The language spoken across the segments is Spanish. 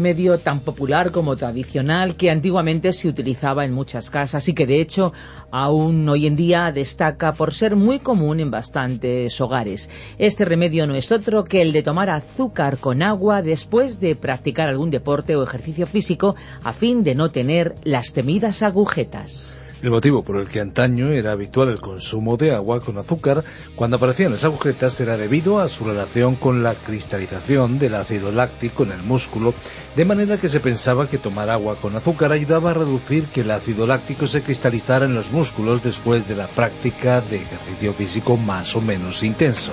Remedio tan popular como tradicional que antiguamente se utilizaba en muchas casas y que de hecho aún hoy en día destaca por ser muy común en bastantes hogares. Este remedio no es otro que el de tomar azúcar con agua después de practicar algún deporte o ejercicio físico a fin de no tener las temidas agujetas. El motivo por el que antaño era habitual el consumo de agua con azúcar cuando aparecían las agujetas era debido a su relación con la cristalización del ácido láctico en el músculo, de manera que se pensaba que tomar agua con azúcar ayudaba a reducir que el ácido láctico se cristalizara en los músculos después de la práctica de ejercicio físico más o menos intenso.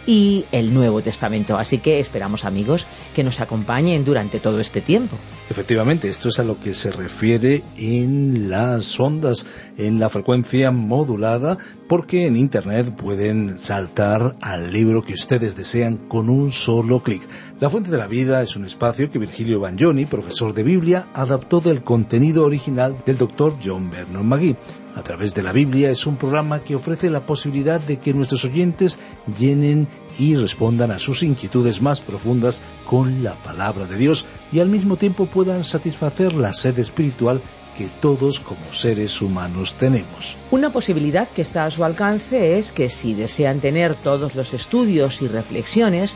y el Nuevo Testamento. Así que esperamos amigos que nos acompañen durante todo este tiempo. Efectivamente, esto es a lo que se refiere en las ondas, en la frecuencia modulada, porque en Internet pueden saltar al libro que ustedes desean con un solo clic. La Fuente de la Vida es un espacio que Virgilio Bagnoni, profesor de Biblia, adaptó del contenido original del doctor John Vernon McGee. A través de la Biblia es un programa que ofrece la posibilidad de que nuestros oyentes llenen y respondan a sus inquietudes más profundas con la palabra de Dios y al mismo tiempo puedan satisfacer la sed espiritual que todos como seres humanos tenemos. Una posibilidad que está a su alcance es que si desean tener todos los estudios y reflexiones,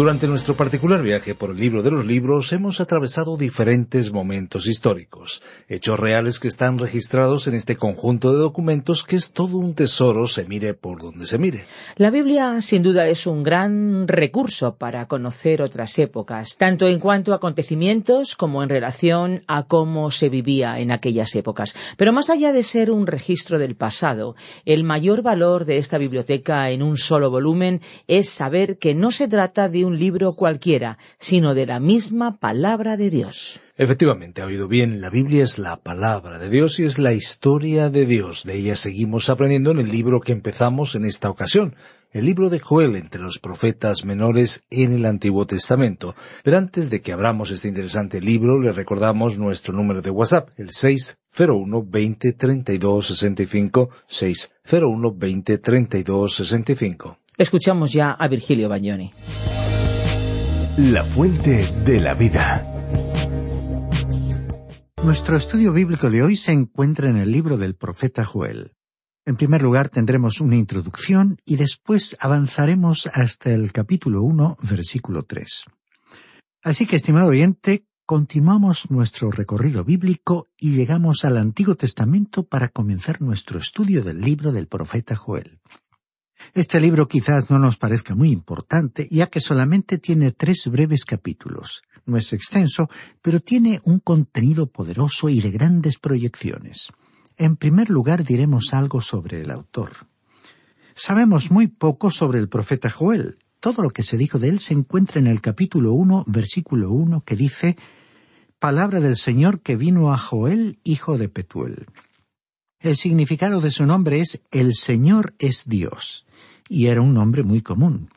Durante nuestro particular viaje por el libro de los libros hemos atravesado diferentes momentos históricos, hechos reales que están registrados en este conjunto de documentos que es todo un tesoro se mire por donde se mire. La Biblia, sin duda, es un gran recurso para conocer otras épocas, tanto en cuanto a acontecimientos como en relación a cómo se vivía en aquellas épocas. Pero más allá de ser un registro del pasado, el mayor valor de esta biblioteca en un solo volumen es saber que no se trata de un libro cualquiera, sino de la misma palabra de Dios. Efectivamente, ha oído bien, la Biblia es la palabra de Dios y es la historia de Dios. De ella seguimos aprendiendo en el libro que empezamos en esta ocasión, el libro de Joel entre los profetas menores en el Antiguo Testamento. Pero antes de que abramos este interesante libro, le recordamos nuestro número de WhatsApp, el 601 20 32 65 601 20 32 65. Escuchamos ya a Virgilio Bagnoni. La fuente de la vida. Nuestro estudio bíblico de hoy se encuentra en el libro del profeta Joel. En primer lugar tendremos una introducción y después avanzaremos hasta el capítulo 1, versículo 3. Así que, estimado oyente, continuamos nuestro recorrido bíblico y llegamos al Antiguo Testamento para comenzar nuestro estudio del libro del profeta Joel. Este libro quizás no nos parezca muy importante, ya que solamente tiene tres breves capítulos. No es extenso, pero tiene un contenido poderoso y de grandes proyecciones. En primer lugar diremos algo sobre el autor. Sabemos muy poco sobre el profeta Joel. Todo lo que se dijo de él se encuentra en el capítulo 1, versículo 1, que dice Palabra del Señor que vino a Joel, hijo de Petuel. El significado de su nombre es El Señor es Dios y era un nombre muy común.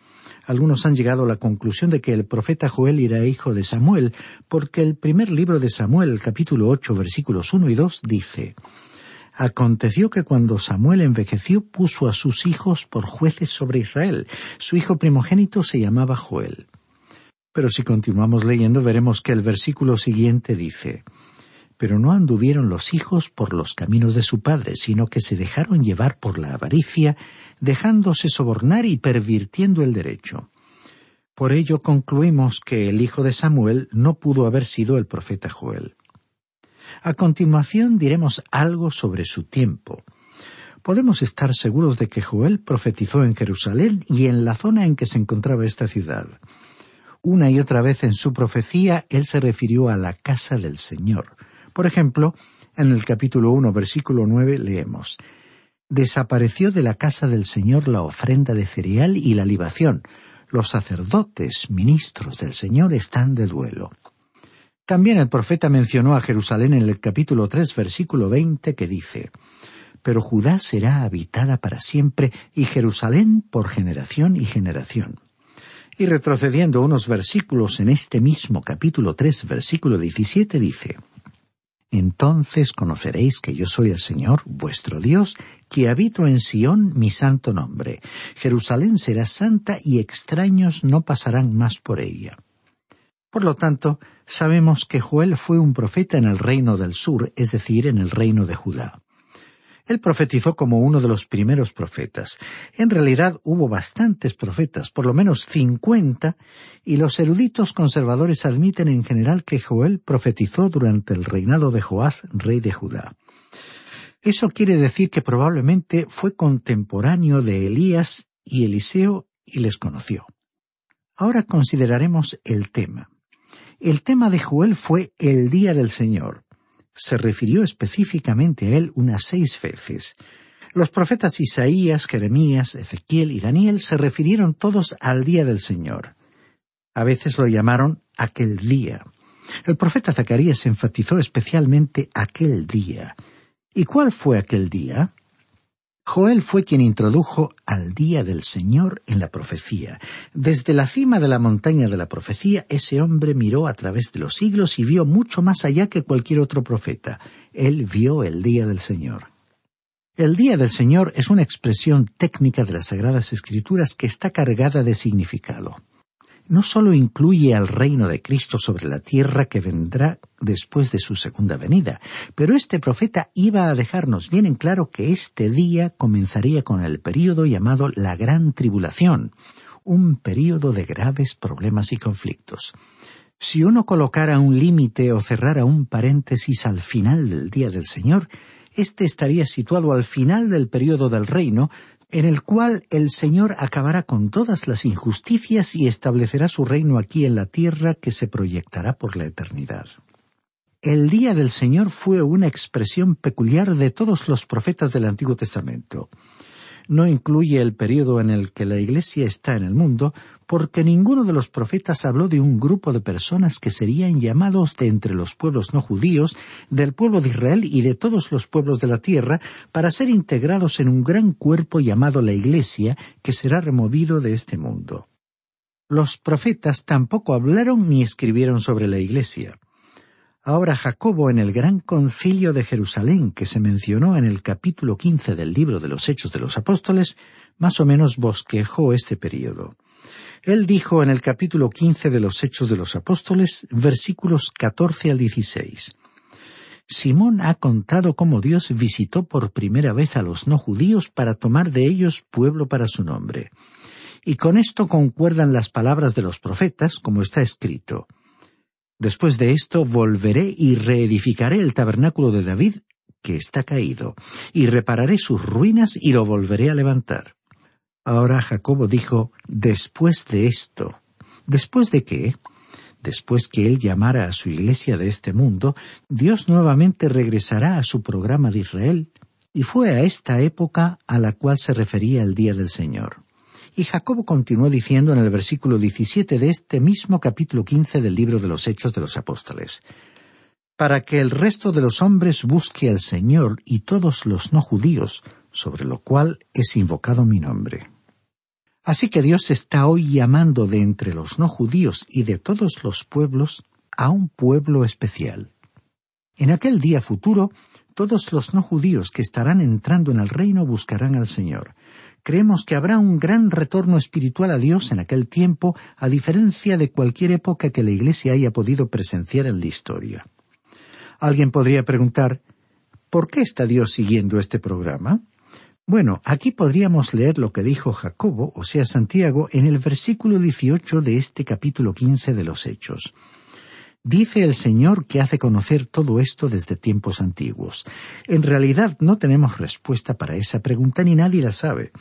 Algunos han llegado a la conclusión de que el profeta Joel era hijo de Samuel, porque el primer libro de Samuel, el capítulo ocho, versículos uno y dos, dice Aconteció que cuando Samuel envejeció puso a sus hijos por jueces sobre Israel. Su hijo primogénito se llamaba Joel. Pero si continuamos leyendo veremos que el versículo siguiente dice, Pero no anduvieron los hijos por los caminos de su padre, sino que se dejaron llevar por la avaricia, dejándose sobornar y pervirtiendo el derecho. Por ello concluimos que el hijo de Samuel no pudo haber sido el profeta Joel. A continuación diremos algo sobre su tiempo. Podemos estar seguros de que Joel profetizó en Jerusalén y en la zona en que se encontraba esta ciudad. Una y otra vez en su profecía él se refirió a la casa del Señor. Por ejemplo, en el capítulo 1, versículo 9 leemos Desapareció de la casa del Señor la ofrenda de cereal y la libación. Los sacerdotes, ministros del Señor, están de duelo. También el profeta mencionó a Jerusalén en el capítulo 3, versículo 20, que dice Pero Judá será habitada para siempre y Jerusalén por generación y generación. Y retrocediendo unos versículos en este mismo capítulo 3, versículo 17, dice Entonces conoceréis que yo soy el Señor, vuestro Dios, que habito en Sión mi santo nombre. Jerusalén será santa y extraños no pasarán más por ella. Por lo tanto, sabemos que Joel fue un profeta en el reino del sur, es decir, en el reino de Judá. Él profetizó como uno de los primeros profetas. En realidad hubo bastantes profetas, por lo menos cincuenta, y los eruditos conservadores admiten en general que Joel profetizó durante el reinado de Joaz, rey de Judá. Eso quiere decir que probablemente fue contemporáneo de Elías y Eliseo y les conoció. Ahora consideraremos el tema. El tema de Joel fue el día del Señor. Se refirió específicamente a él unas seis veces. Los profetas Isaías, Jeremías, Ezequiel y Daniel se refirieron todos al día del Señor. A veces lo llamaron aquel día. El profeta Zacarías enfatizó especialmente aquel día. ¿Y cuál fue aquel día? Joel fue quien introdujo al día del Señor en la profecía. Desde la cima de la montaña de la profecía, ese hombre miró a través de los siglos y vio mucho más allá que cualquier otro profeta. Él vio el día del Señor. El día del Señor es una expresión técnica de las Sagradas Escrituras que está cargada de significado no sólo incluye al reino de Cristo sobre la tierra que vendrá después de su segunda venida, pero este profeta iba a dejarnos bien en claro que este día comenzaría con el período llamado la Gran Tribulación, un período de graves problemas y conflictos. Si uno colocara un límite o cerrara un paréntesis al final del día del Señor, éste estaría situado al final del período del reino, en el cual el Señor acabará con todas las injusticias y establecerá su reino aquí en la tierra que se proyectará por la eternidad. El día del Señor fue una expresión peculiar de todos los profetas del Antiguo Testamento no incluye el periodo en el que la Iglesia está en el mundo, porque ninguno de los profetas habló de un grupo de personas que serían llamados de entre los pueblos no judíos, del pueblo de Israel y de todos los pueblos de la tierra, para ser integrados en un gran cuerpo llamado la Iglesia, que será removido de este mundo. Los profetas tampoco hablaron ni escribieron sobre la Iglesia. Ahora Jacobo en el gran concilio de Jerusalén que se mencionó en el capítulo quince del libro de los Hechos de los Apóstoles, más o menos bosquejó este período. Él dijo en el capítulo quince de los Hechos de los Apóstoles, versículos catorce al dieciséis, Simón ha contado cómo Dios visitó por primera vez a los no judíos para tomar de ellos pueblo para su nombre. Y con esto concuerdan las palabras de los profetas, como está escrito. Después de esto volveré y reedificaré el tabernáculo de David, que está caído, y repararé sus ruinas y lo volveré a levantar. Ahora Jacobo dijo, después de esto. ¿Después de qué? Después que él llamara a su iglesia de este mundo, Dios nuevamente regresará a su programa de Israel, y fue a esta época a la cual se refería el día del Señor. Y Jacobo continuó diciendo en el versículo 17 de este mismo capítulo 15 del libro de los Hechos de los Apóstoles, para que el resto de los hombres busque al Señor y todos los no judíos, sobre lo cual es invocado mi nombre. Así que Dios está hoy llamando de entre los no judíos y de todos los pueblos a un pueblo especial. En aquel día futuro, Todos los no judíos que estarán entrando en el reino buscarán al Señor. Creemos que habrá un gran retorno espiritual a Dios en aquel tiempo, a diferencia de cualquier época que la Iglesia haya podido presenciar en la historia. Alguien podría preguntar, ¿por qué está Dios siguiendo este programa? Bueno, aquí podríamos leer lo que dijo Jacobo, o sea Santiago, en el versículo 18 de este capítulo 15 de los Hechos. Dice el Señor que hace conocer todo esto desde tiempos antiguos. En realidad no tenemos respuesta para esa pregunta ni nadie la sabe.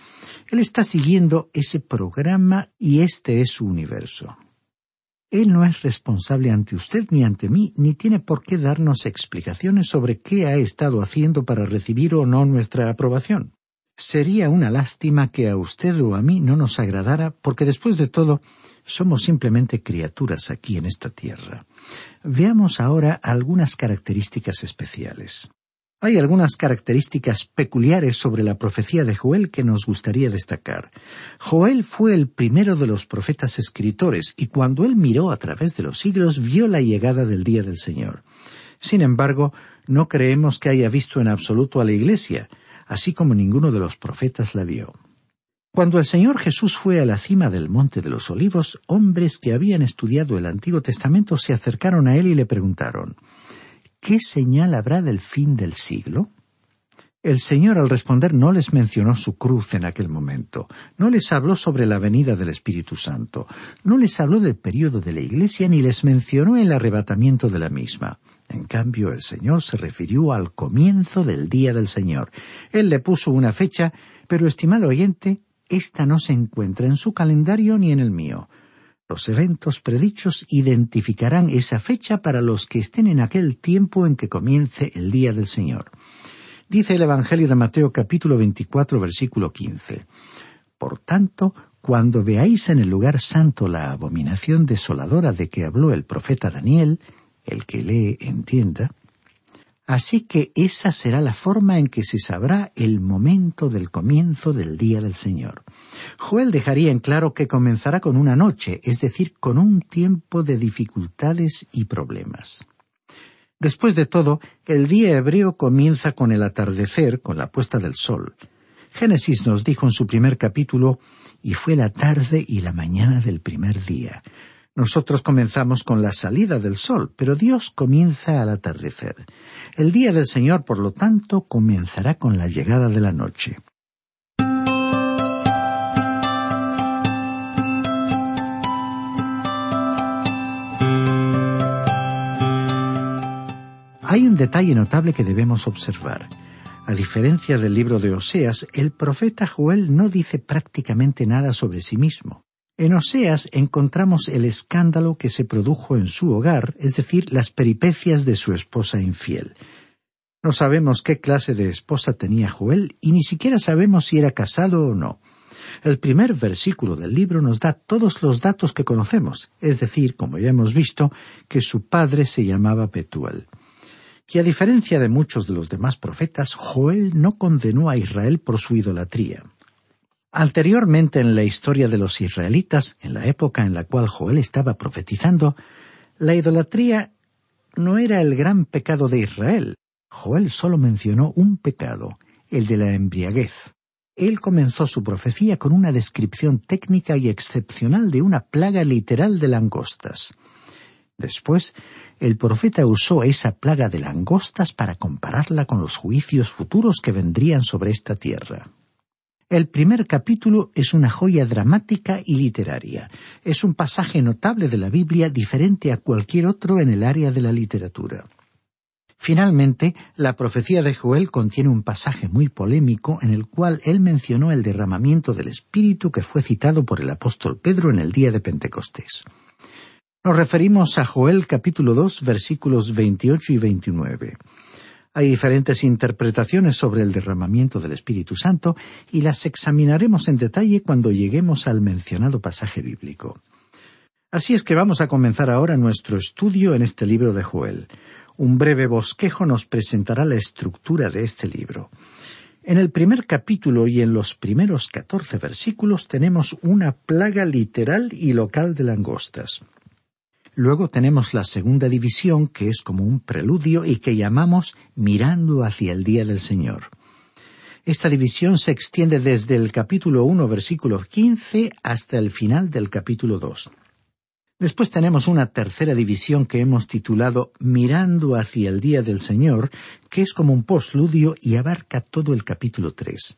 Él está siguiendo ese programa y este es su universo. Él no es responsable ante usted ni ante mí, ni tiene por qué darnos explicaciones sobre qué ha estado haciendo para recibir o no nuestra aprobación. Sería una lástima que a usted o a mí no nos agradara, porque después de todo somos simplemente criaturas aquí en esta tierra. Veamos ahora algunas características especiales. Hay algunas características peculiares sobre la profecía de Joel que nos gustaría destacar. Joel fue el primero de los profetas escritores y cuando él miró a través de los siglos vio la llegada del día del Señor. Sin embargo, no creemos que haya visto en absoluto a la Iglesia, así como ninguno de los profetas la vio. Cuando el Señor Jesús fue a la cima del Monte de los Olivos, hombres que habían estudiado el Antiguo Testamento se acercaron a él y le preguntaron ¿Qué señal habrá del fin del siglo? El Señor al responder no les mencionó su cruz en aquel momento, no les habló sobre la venida del Espíritu Santo, no les habló del período de la Iglesia ni les mencionó el arrebatamiento de la misma. En cambio, el Señor se refirió al comienzo del día del Señor. Él le puso una fecha, pero, estimado oyente, esta no se encuentra en su calendario ni en el mío. Los eventos predichos identificarán esa fecha para los que estén en aquel tiempo en que comience el día del Señor. Dice el Evangelio de Mateo capítulo 24 versículo 15. Por tanto, cuando veáis en el lugar santo la abominación desoladora de que habló el profeta Daniel, el que lee entienda. Así que esa será la forma en que se sabrá el momento del comienzo del día del Señor. Joel dejaría en claro que comenzará con una noche, es decir, con un tiempo de dificultades y problemas. Después de todo, el día hebreo comienza con el atardecer, con la puesta del sol. Génesis nos dijo en su primer capítulo, y fue la tarde y la mañana del primer día. Nosotros comenzamos con la salida del sol, pero Dios comienza al atardecer. El día del Señor, por lo tanto, comenzará con la llegada de la noche. Hay un detalle notable que debemos observar. A diferencia del libro de Oseas, el profeta Joel no dice prácticamente nada sobre sí mismo. En Oseas encontramos el escándalo que se produjo en su hogar, es decir, las peripecias de su esposa infiel. No sabemos qué clase de esposa tenía Joel y ni siquiera sabemos si era casado o no. El primer versículo del libro nos da todos los datos que conocemos, es decir, como ya hemos visto, que su padre se llamaba Petuel. Y a diferencia de muchos de los demás profetas, Joel no condenó a Israel por su idolatría. Anteriormente en la historia de los israelitas, en la época en la cual Joel estaba profetizando, la idolatría no era el gran pecado de Israel. Joel solo mencionó un pecado, el de la embriaguez. Él comenzó su profecía con una descripción técnica y excepcional de una plaga literal de langostas. Después, el profeta usó esa plaga de langostas para compararla con los juicios futuros que vendrían sobre esta tierra. El primer capítulo es una joya dramática y literaria. Es un pasaje notable de la Biblia diferente a cualquier otro en el área de la literatura. Finalmente, la profecía de Joel contiene un pasaje muy polémico en el cual él mencionó el derramamiento del Espíritu que fue citado por el apóstol Pedro en el día de Pentecostés. Nos referimos a Joel capítulo 2 versículos 28 y 29. Hay diferentes interpretaciones sobre el derramamiento del Espíritu Santo y las examinaremos en detalle cuando lleguemos al mencionado pasaje bíblico. Así es que vamos a comenzar ahora nuestro estudio en este libro de Joel. Un breve bosquejo nos presentará la estructura de este libro. En el primer capítulo y en los primeros catorce versículos tenemos una plaga literal y local de langostas. Luego tenemos la segunda división, que es como un preludio y que llamamos mirando hacia el día del Señor. Esta división se extiende desde el capítulo 1, versículo 15, hasta el final del capítulo 2. Después tenemos una tercera división que hemos titulado Mirando hacia el día del Señor, que es como un postludio y abarca todo el capítulo 3.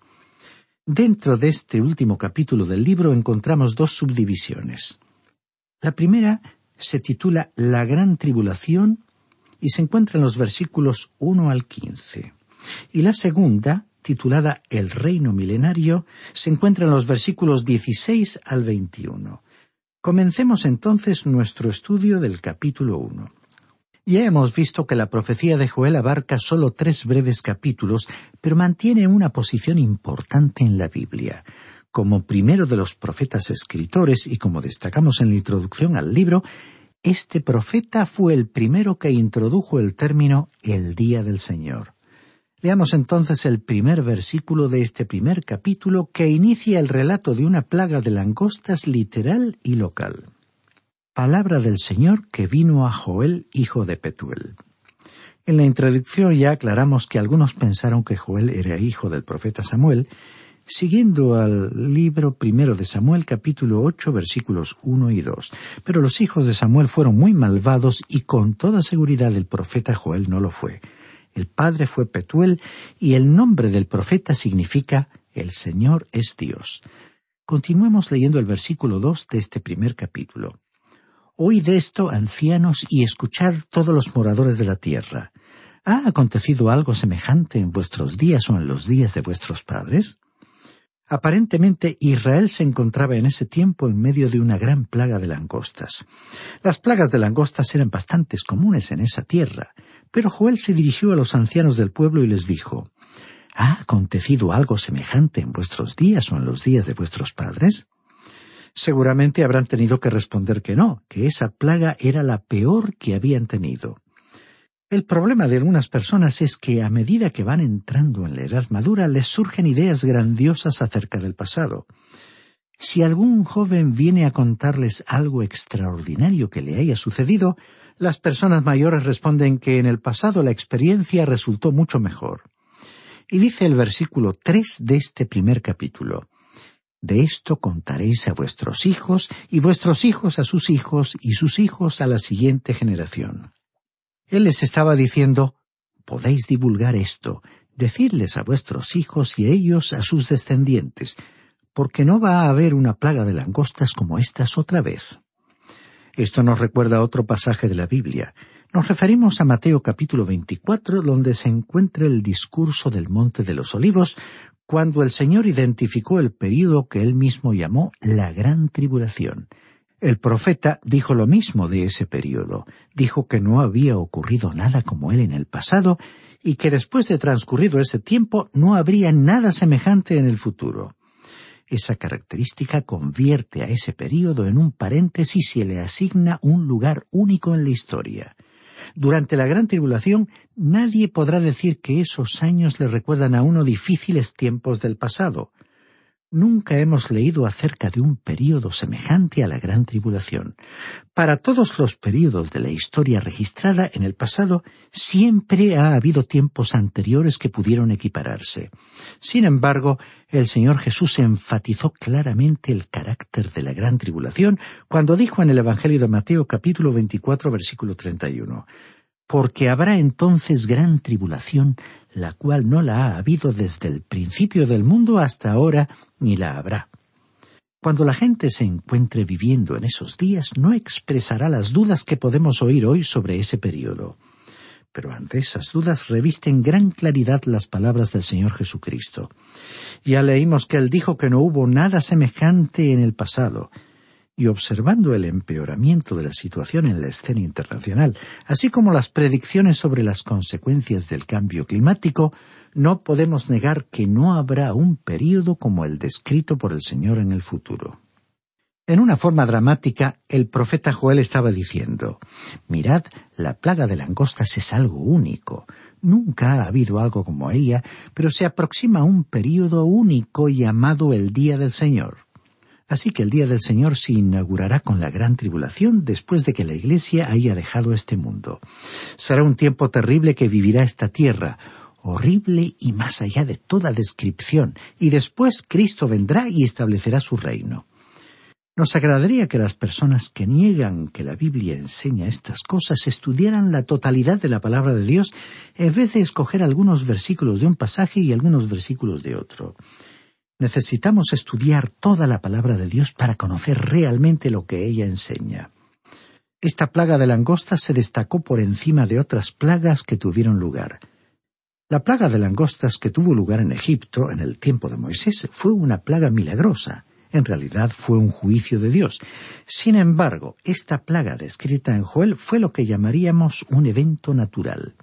Dentro de este último capítulo del libro encontramos dos subdivisiones. La primera se titula La Gran Tribulación y se encuentra en los versículos 1 al 15. Y la segunda, titulada El Reino Milenario, se encuentra en los versículos 16 al 21. Comencemos entonces nuestro estudio del capítulo 1. Ya hemos visto que la profecía de Joel abarca solo tres breves capítulos, pero mantiene una posición importante en la Biblia. Como primero de los profetas escritores y como destacamos en la introducción al libro, este profeta fue el primero que introdujo el término el día del Señor. Leamos entonces el primer versículo de este primer capítulo que inicia el relato de una plaga de langostas literal y local. Palabra del Señor que vino a Joel, hijo de Petuel. En la introducción ya aclaramos que algunos pensaron que Joel era hijo del profeta Samuel, siguiendo al libro primero de Samuel capítulo ocho versículos uno y dos. Pero los hijos de Samuel fueron muy malvados y con toda seguridad el profeta Joel no lo fue. El padre fue Petuel y el nombre del profeta significa El Señor es Dios. Continuemos leyendo el versículo dos de este primer capítulo. Oíd esto, ancianos, y escuchad todos los moradores de la tierra. ¿Ha acontecido algo semejante en vuestros días o en los días de vuestros padres? Aparentemente Israel se encontraba en ese tiempo en medio de una gran plaga de langostas. Las plagas de langostas eran bastante comunes en esa tierra, pero Joel se dirigió a los ancianos del pueblo y les dijo ¿Ha acontecido algo semejante en vuestros días o en los días de vuestros padres? Seguramente habrán tenido que responder que no, que esa plaga era la peor que habían tenido. El problema de algunas personas es que a medida que van entrando en la edad madura les surgen ideas grandiosas acerca del pasado. Si algún joven viene a contarles algo extraordinario que le haya sucedido, las personas mayores responden que en el pasado la experiencia resultó mucho mejor. Y dice el versículo tres de este primer capítulo De esto contaréis a vuestros hijos, y vuestros hijos a sus hijos, y sus hijos a la siguiente generación. Él les estaba diciendo Podéis divulgar esto, decirles a vuestros hijos y ellos a sus descendientes, porque no va a haber una plaga de langostas como estas otra vez. Esto nos recuerda otro pasaje de la Biblia. Nos referimos a Mateo capítulo 24, donde se encuentra el discurso del Monte de los Olivos, cuando el Señor identificó el período que él mismo llamó la Gran Tribulación. El profeta dijo lo mismo de ese período. Dijo que no había ocurrido nada como él en el pasado y que después de transcurrido ese tiempo no habría nada semejante en el futuro. Esa característica convierte a ese período en un paréntesis y le asigna un lugar único en la historia. Durante la gran tribulación nadie podrá decir que esos años le recuerdan a uno difíciles tiempos del pasado. Nunca hemos leído acerca de un período semejante a la gran tribulación. Para todos los períodos de la historia registrada en el pasado, siempre ha habido tiempos anteriores que pudieron equipararse. Sin embargo, el Señor Jesús enfatizó claramente el carácter de la gran tribulación cuando dijo en el Evangelio de Mateo capítulo 24 versículo 31 porque habrá entonces gran tribulación, la cual no la ha habido desde el principio del mundo hasta ahora, ni la habrá. Cuando la gente se encuentre viviendo en esos días, no expresará las dudas que podemos oír hoy sobre ese período. Pero ante esas dudas revisten gran claridad las palabras del Señor Jesucristo. Ya leímos que Él dijo que no hubo nada semejante en el pasado, y observando el empeoramiento de la situación en la escena internacional, así como las predicciones sobre las consecuencias del cambio climático, no podemos negar que no habrá un período como el descrito por el Señor en el futuro. En una forma dramática, el profeta Joel estaba diciendo Mirad, la plaga de langostas es algo único. Nunca ha habido algo como ella, pero se aproxima un período único llamado el Día del Señor. Así que el día del Señor se inaugurará con la gran tribulación después de que la Iglesia haya dejado este mundo. Será un tiempo terrible que vivirá esta tierra, horrible y más allá de toda descripción, y después Cristo vendrá y establecerá su reino. Nos agradaría que las personas que niegan que la Biblia enseña estas cosas estudiaran la totalidad de la palabra de Dios en vez de escoger algunos versículos de un pasaje y algunos versículos de otro. Necesitamos estudiar toda la palabra de Dios para conocer realmente lo que ella enseña. Esta plaga de langostas se destacó por encima de otras plagas que tuvieron lugar. La plaga de langostas que tuvo lugar en Egipto en el tiempo de Moisés fue una plaga milagrosa. En realidad fue un juicio de Dios. Sin embargo, esta plaga descrita en Joel fue lo que llamaríamos un evento natural.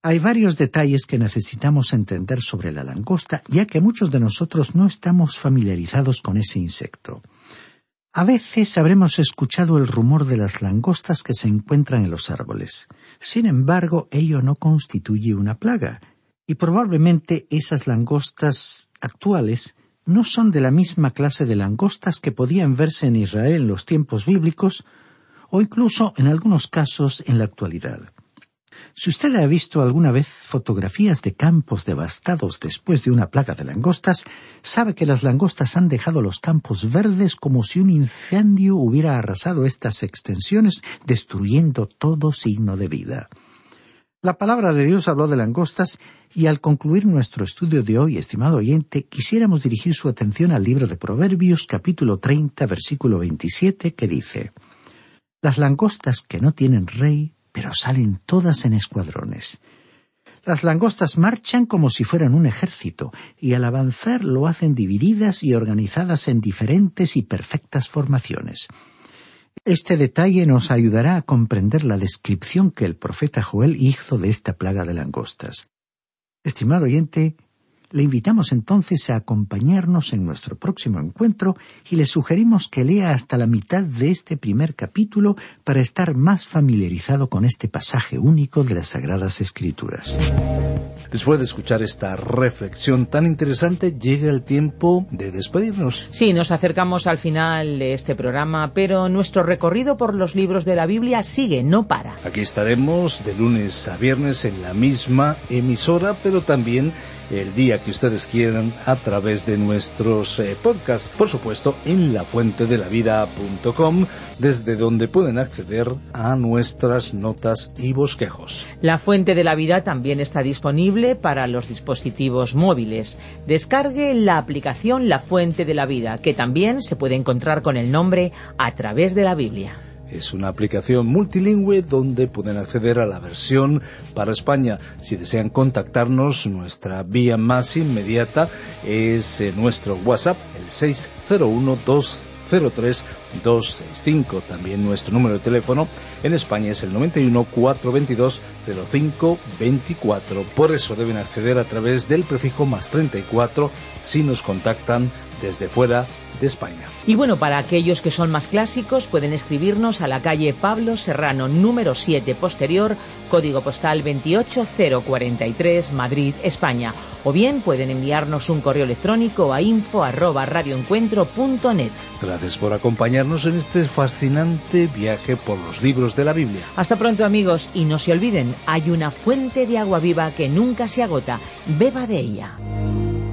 Hay varios detalles que necesitamos entender sobre la langosta, ya que muchos de nosotros no estamos familiarizados con ese insecto. A veces habremos escuchado el rumor de las langostas que se encuentran en los árboles. Sin embargo, ello no constituye una plaga, y probablemente esas langostas actuales no son de la misma clase de langostas que podían verse en Israel en los tiempos bíblicos o incluso en algunos casos en la actualidad. Si usted ha visto alguna vez fotografías de campos devastados después de una plaga de langostas, sabe que las langostas han dejado los campos verdes como si un incendio hubiera arrasado estas extensiones, destruyendo todo signo de vida. La palabra de Dios habló de langostas y al concluir nuestro estudio de hoy, estimado oyente, quisiéramos dirigir su atención al libro de Proverbios capítulo 30 versículo 27 que dice Las langostas que no tienen rey pero salen todas en escuadrones. Las langostas marchan como si fueran un ejército, y al avanzar lo hacen divididas y organizadas en diferentes y perfectas formaciones. Este detalle nos ayudará a comprender la descripción que el profeta Joel hizo de esta plaga de langostas. Estimado oyente, le invitamos entonces a acompañarnos en nuestro próximo encuentro y le sugerimos que lea hasta la mitad de este primer capítulo para estar más familiarizado con este pasaje único de las Sagradas Escrituras. Después de escuchar esta reflexión tan interesante, llega el tiempo de despedirnos. Sí, nos acercamos al final de este programa, pero nuestro recorrido por los libros de la Biblia sigue, no para. Aquí estaremos de lunes a viernes en la misma emisora, pero también el día que ustedes quieran a través de nuestros eh, podcasts, por supuesto en lafuentedelavida.com, desde donde pueden acceder a nuestras notas y bosquejos. La Fuente de la Vida también está disponible para los dispositivos móviles. Descargue la aplicación La Fuente de la Vida, que también se puede encontrar con el nombre A través de la Biblia. Es una aplicación multilingüe donde pueden acceder a la versión para España. Si desean contactarnos, nuestra vía más inmediata es eh, nuestro WhatsApp, el 601-203-265. También nuestro número de teléfono en España es el 91 422 0524. Por eso deben acceder a través del prefijo más 34 si nos contactan desde fuera de España. Y bueno, para aquellos que son más clásicos, pueden escribirnos a la calle Pablo Serrano, número 7 posterior, código postal 28043, Madrid, España. O bien pueden enviarnos un correo electrónico a info arroba radioencuentro.net. Gracias por acompañarnos en este fascinante viaje por los libros de la Biblia. Hasta pronto amigos y no se olviden, hay una fuente de agua viva que nunca se agota. Beba de ella.